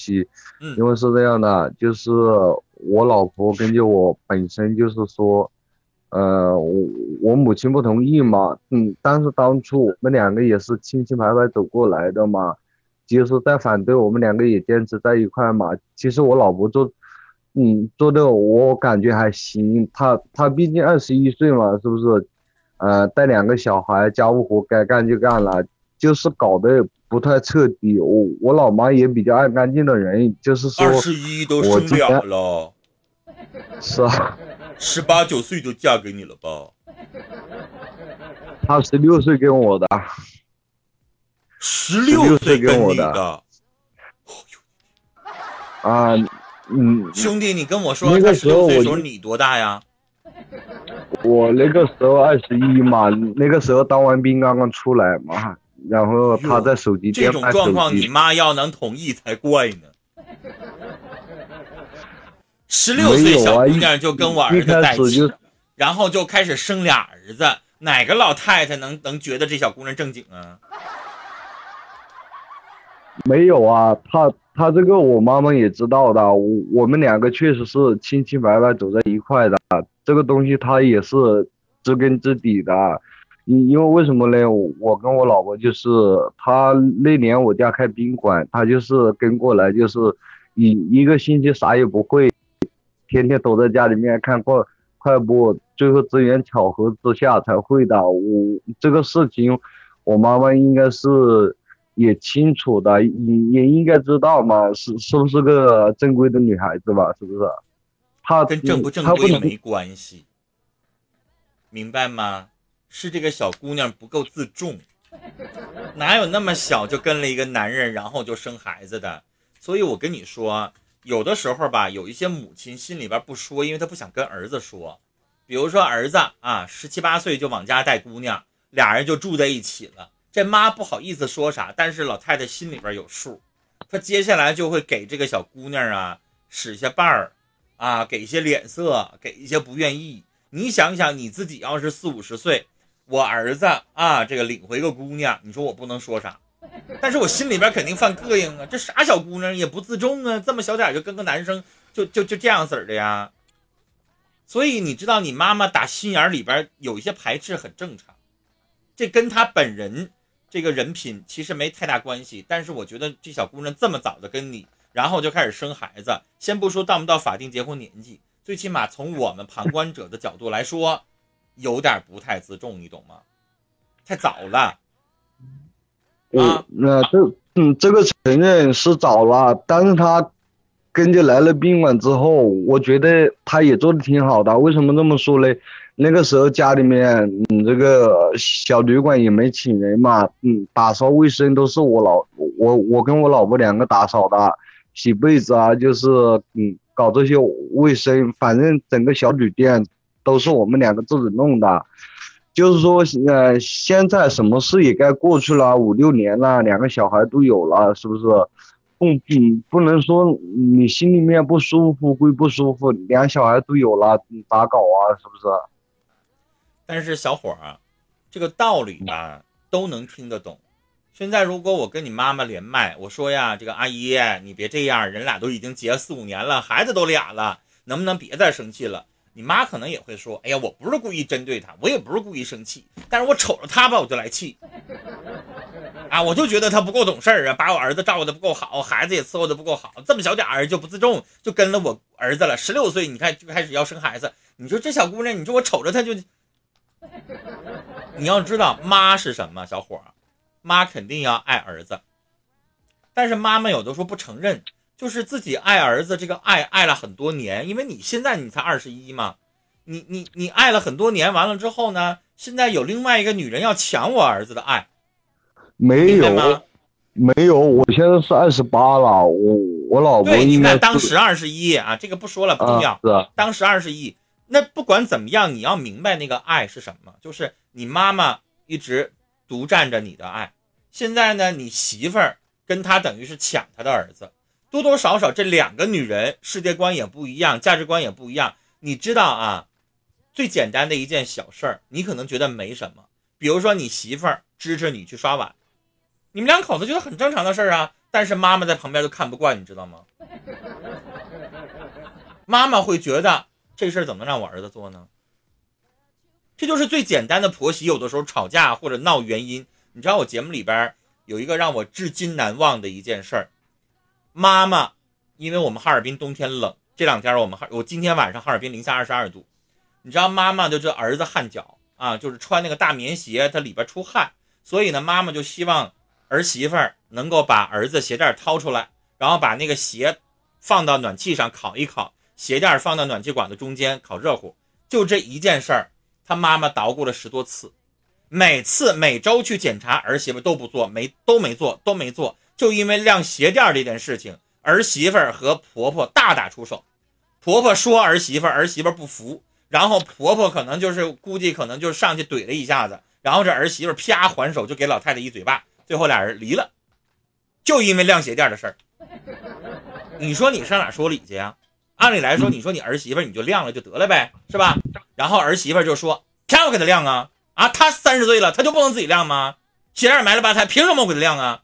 西。嗯因为是这样的，就是我老婆根据我本身就是说，呃，我我母亲不同意嘛，嗯，但是当初我们两个也是清清白白走过来的嘛，就是在反对，我们两个也坚持在一块嘛。其实我老婆做，嗯，做的我感觉还行，她她毕竟二十一岁嘛，是不是？呃，带两个小孩，家务活该干就干了，就是搞得不太彻底。我我老妈也比较爱干净的人，就是说二十一都生俩了，是啊，十八九岁就嫁给你了吧？她十六岁跟我的，十六岁跟跟我的，啊，嗯，兄弟，你跟我说那个时候我就六岁的时候你多大呀？我那个时候二十一嘛，那个时候当完兵刚刚出来嘛，然后他在手机这种店卖手状况，你，妈要能同意才怪呢。十六岁小姑娘就跟我儿子在一起然后就开始生俩儿子，哪个老太太能能觉得这小姑娘正经啊？没有啊，她她这个我妈妈也知道的，我我们两个确实是清清白白走在一块的，这个东西她也是知根知底的。因因为为什么呢？我我跟我老婆就是，她那年我家开宾馆，她就是跟过来，就是一一个星期啥也不会，天天躲在家里面看快快播，最后机缘巧合之下才会的。我这个事情，我妈妈应该是也清楚的，也也应该知道嘛，是是不是个正规的女孩子吧？是不是？她跟正不正规没关系，明白吗？是这个小姑娘不够自重，哪有那么小就跟了一个男人，然后就生孩子的？所以我跟你说，有的时候吧，有一些母亲心里边不说，因为她不想跟儿子说。比如说儿子啊，十七八岁就往家带姑娘，俩人就住在一起了。这妈不好意思说啥，但是老太太心里边有数，她接下来就会给这个小姑娘啊使下绊儿，啊，给一些脸色，给一些不愿意。你想想，你自己要是四五十岁，我儿子啊，这个领回个姑娘，你说我不能说啥，但是我心里边肯定犯膈应啊。这啥小姑娘也不自重啊，这么小点就跟个男生就就就这样式儿的呀。所以你知道，你妈妈打心眼里边有一些排斥很正常，这跟她本人这个人品其实没太大关系。但是我觉得这小姑娘这么早的跟你，然后就开始生孩子，先不说到不到法定结婚年纪，最起码从我们旁观者的角度来说，有点不太自重，你懂吗？太早了。我啊那这嗯，这个承认是早了，但是他跟着来了宾馆之后，我觉得他也做的挺好的。为什么这么说呢？那个时候家里面，嗯，这个小旅馆也没请人嘛，嗯，打扫卫生都是我老我我跟我老婆两个打扫的，洗被子啊，就是嗯搞这些卫生，反正整个小旅店都是我们两个自己弄的。就是说，呃，现在什么事也该过去了，五六年了，两个小孩都有了，是不是？不，嗯，不能说你心里面不舒服归不舒服，两小孩都有了，你咋搞啊？是不是？但是小伙儿，这个道理吧都能听得懂。现在如果我跟你妈妈连麦，我说呀，这个阿姨你别这样，人俩都已经结四五年了，孩子都俩了，能不能别再生气了？你妈可能也会说，哎呀，我不是故意针对他，我也不是故意生气，但是我瞅着他吧，我就来气。啊，我就觉得他不够懂事儿啊，把我儿子照顾的不够好，孩子也伺候的不够好，这么小点儿就不自重，就跟了我儿子了。十六岁，你看就开始要生孩子，你说这小姑娘，你说我瞅着她就，你要知道妈是什么，小伙儿，妈肯定要爱儿子，但是妈妈有的时候不承认，就是自己爱儿子这个爱爱了很多年，因为你现在你才二十一嘛，你你你爱了很多年，完了之后呢，现在有另外一个女人要抢我儿子的爱，没有，？没有，我现在是二十八了，我我老婆对，你应该看当时二十一啊，这个不说了，不重要。啊，是啊，当时二十一，那不管怎么样，你要明白那个爱是什么，就是你妈妈一直独占着你的爱。现在呢，你媳妇儿跟他等于是抢他的儿子，多多少少这两个女人世界观也不一样，价值观也不一样。你知道啊，最简单的一件小事儿，你可能觉得没什么，比如说你媳妇儿支持你去刷碗，你们两口子觉得很正常的事儿啊。但是妈妈在旁边就看不惯，你知道吗？妈妈会觉得这事儿怎么能让我儿子做呢？这就是最简单的婆媳有的时候吵架或者闹原因。你知道我节目里边有一个让我至今难忘的一件事儿，妈妈，因为我们哈尔滨冬天冷，这两天我们哈我今天晚上哈尔滨零下二十二度，你知道妈妈就这儿子汗脚啊，就是穿那个大棉鞋，它里边出汗，所以呢，妈妈就希望儿媳妇能够把儿子鞋垫掏出来，然后把那个鞋放到暖气上烤一烤，鞋垫放到暖气管子中间烤热乎，就这一件事儿。他妈妈捣鼓了十多次，每次每周去检查，儿媳妇都不做，没都没做，都没做，就因为晾鞋垫这件事情，儿媳妇和婆婆大打出手。婆婆说儿媳妇，儿媳妇不服，然后婆婆可能就是估计可能就上去怼了一下子，然后这儿媳妇啪还手就给老太太一嘴巴，最后俩人离了，就因为晾鞋垫的事儿。你说你上哪说理去呀？按理来说，你说你儿媳妇你就晾了就得了呗，是吧？然后儿媳妇就说：“凭啥我给她晾啊？啊，她三十岁了，她就不能自己晾吗？鞋垫埋了吧胎，凭什么我给她晾啊？”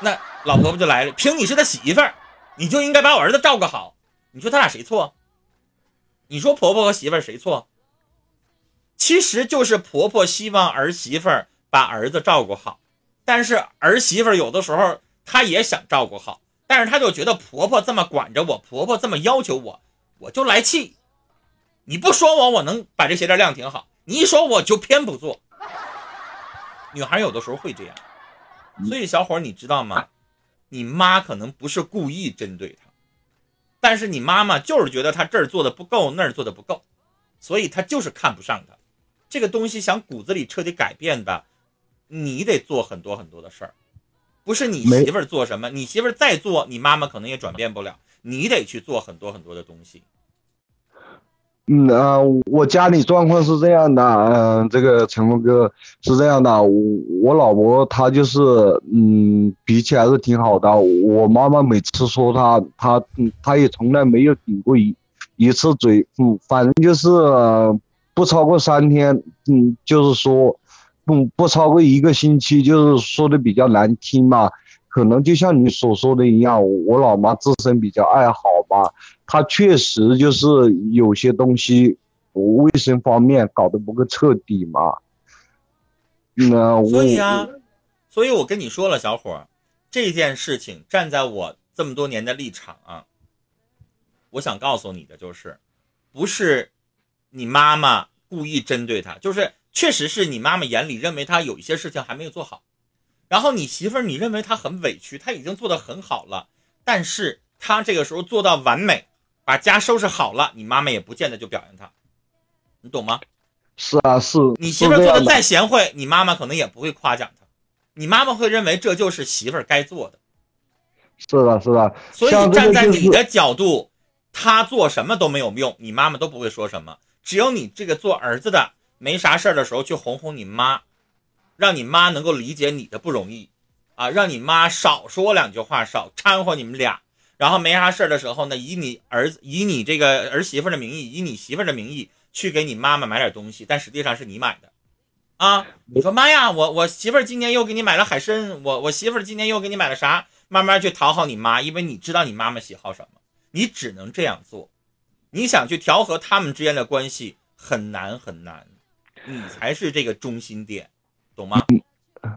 那老婆婆就来了，凭你是他媳妇儿，你就应该把我儿子照顾好。你说他俩谁错？你说婆婆和媳妇儿谁错？其实就是婆婆希望儿媳妇儿把儿子照顾好，但是儿媳妇儿有的时候她也想照顾好。但是她就觉得婆婆这么管着我，婆婆这么要求我，我就来气。你不说我，我能把这鞋垫晾挺好。你一说我就偏不做。女孩有的时候会这样，所以小伙你知道吗？你妈可能不是故意针对他，但是你妈妈就是觉得他这儿做的不够，那儿做的不够，所以他就是看不上他。这个东西想骨子里彻底改变的，你得做很多很多的事儿。不是你媳妇儿做什么，你媳妇儿再做，你妈妈可能也转变不了。你得去做很多很多的东西。嗯啊，我家里状况是这样的，嗯，这个陈峰哥是这样的，我我老婆她就是嗯脾气还是挺好的。我妈妈每次说她，她她也从来没有顶过一一次嘴，嗯，反正就是不超过三天，嗯，就是说。不不超过一个星期，就是说的比较难听嘛，可能就像你所说的一样，我老妈自身比较爱好嘛，她确实就是有些东西卫生方面搞得不够彻底嘛。那所以啊，所以我跟你说了，小伙，这件事情站在我这么多年的立场啊，我想告诉你的就是，不是你妈妈故意针对他，就是。确实是你妈妈眼里认为他有一些事情还没有做好，然后你媳妇儿你认为她很委屈，她已经做得很好了，但是她这个时候做到完美，把家收拾好了，你妈妈也不见得就表扬她，你懂吗？是啊，是。你媳妇儿做的再贤惠，你妈妈可能也不会夸奖她，你妈妈会认为这就是媳妇儿该做的。是的，是的。所以站在你的角度，她做什么都没有用，你妈妈都不会说什么，只有你这个做儿子的。没啥事儿的时候去哄哄你妈，让你妈能够理解你的不容易，啊，让你妈少说两句话，少掺和你们俩。然后没啥事儿的时候呢，以你儿子、以你这个儿媳妇的名义，以你媳妇的名义去给你妈妈买点东西，但实际上是你买的，啊，你说妈呀，我我媳妇今年又给你买了海参，我我媳妇今年又给你买了啥？慢慢去讨好你妈，因为你知道你妈妈喜好什么，你只能这样做。你想去调和他们之间的关系，很难很难。你才是这个中心点，懂吗？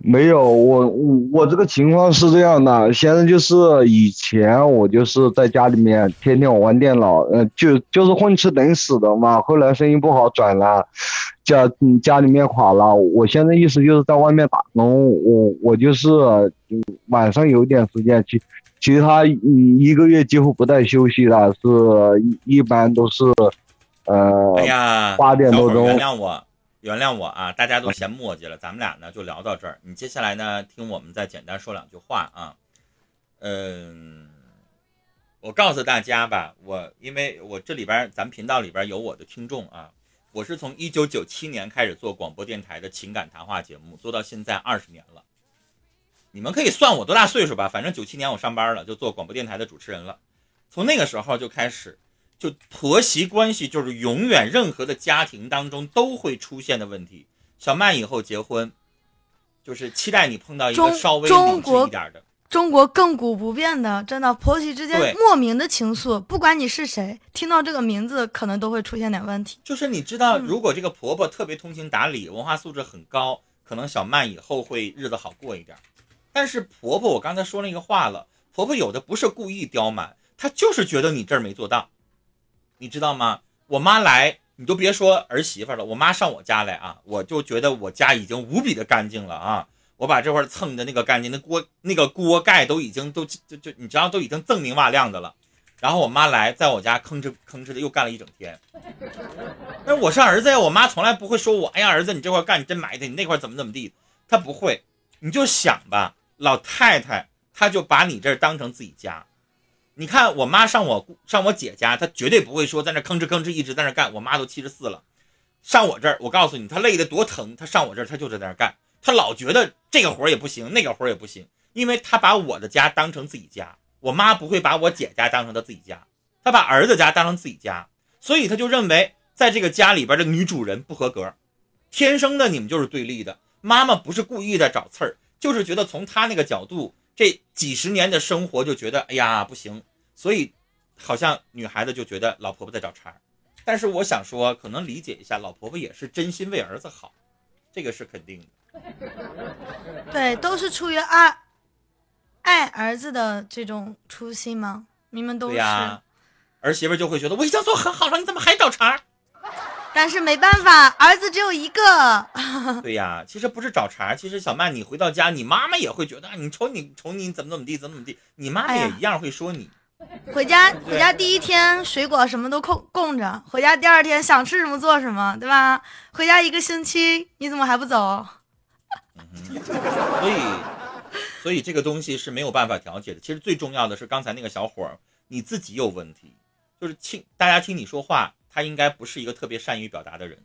没有，我我我这个情况是这样的，现在就是以前我就是在家里面天天玩电脑，嗯，就就是混吃等死的嘛。后来生意不好转了，家家里面垮了，我现在意思就是在外面打工，我我就是晚上有点时间去，其他一一个月几乎不带休息的，是一一般都是呃，哎呀，八点多钟。原谅我。原谅我啊，大家都嫌墨迹了，咱们俩呢就聊到这儿。你接下来呢听我们再简单说两句话啊。嗯，我告诉大家吧，我因为我这里边咱频道里边有我的听众啊，我是从一九九七年开始做广播电台的情感谈话节目，做到现在二十年了。你们可以算我多大岁数吧，反正九七年我上班了，就做广播电台的主持人了。从那个时候就开始。就婆媳关系，就是永远任何的家庭当中都会出现的问题。小曼以后结婚，就是期待你碰到一个稍微理智中国一点的。中国亘古不变的，真的婆媳之间莫名的情愫，不管你是谁，听到这个名字可能都会出现点问题。就是你知道，嗯如果这个婆婆特别通情达理，文化素质很高，可能小曼以后会日子好过一点。但是婆婆，我刚才说那个话了，婆婆有的不是故意刁蛮，她就是觉得你这儿没做到，你知道吗？我妈来，你就别说儿媳妇了，我妈上我家来啊，我就觉得我家已经无比的干净了啊。我把这块蹭的那个干净，那锅那个锅盖都已经都就就你知道都已经锃明瓦亮的了。然后我妈来，在我家吭哧吭哧的又干了一整天。那我是儿子呀，我妈从来不会说我，哎呀，儿子你这块干你真埋汰，你那块怎么怎么地，她不会。你就想吧，老太太她就把你这儿当成自己家。你看我妈上我上我姐家，她绝对不会说在那吭哧吭哧一直在那干。我妈都七十四了，上我这儿，我告诉你，她累得多疼，她上我这儿她就在那干。她老觉得这个活儿也不行，那个活儿也不行，因为她把我的家当成自己家。我妈不会把我姐家当成她自己家，她把儿子家当成自己家，所以她就认为在这个家里边的女主人不合格，天生的你们就是对立的。妈妈不是故意的找刺儿，就是觉得从她那个角度，这几十年的生活就觉得哎呀不行，所以好像女孩子就觉得老婆婆在找茬儿。但是我想说，可能理解一下，老婆婆也是真心为儿子好，这个是肯定的。对，都是出于爱爱儿子的这种初心吗？你们都是，对呀，儿媳妇就会觉得我已经做很好了，你怎么还找茬儿？但是没办法，儿子只有一个。对呀，其实不是找茬，其实小曼你回到家，你妈妈也会觉得啊你瞅你瞅你怎么怎么地怎么怎么地，你妈也一样会说你。回家对回家第一天水果什么都供供着，回家第二天想吃什么做什么，对吧？回家一个星期，你怎么还不走？所以，所以这个东西是没有办法调节的。其实最重要的是刚才那个小伙儿，你自己有问题，就是听大家听你说话，他应该不是一个特别善于表达的人。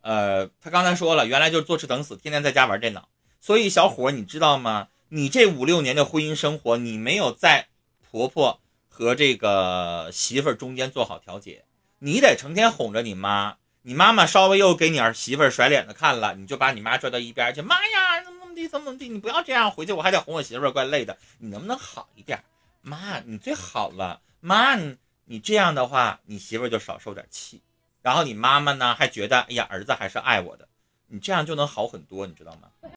呃，他刚才说了，原来就是坐吃等死，天天在家玩电脑。所以小伙，你知道吗？你这五六年的婚姻生活，你没有在婆婆和这个媳妇儿中间做好调节，你得成天哄着你妈。你妈妈稍微又给你儿媳妇甩脸子看了，你就把你妈拽到一边去。妈呀，怎么怎么地，怎么怎么地，你不要这样，回去我还得哄我媳妇儿，怪累的。你能不能好一点？妈，你最好了。妈，你你这样的话，你媳妇儿就少受点气。然后你妈妈呢，还觉得，哎呀，儿子还是爱我的。你这样就能好很多，你知道吗？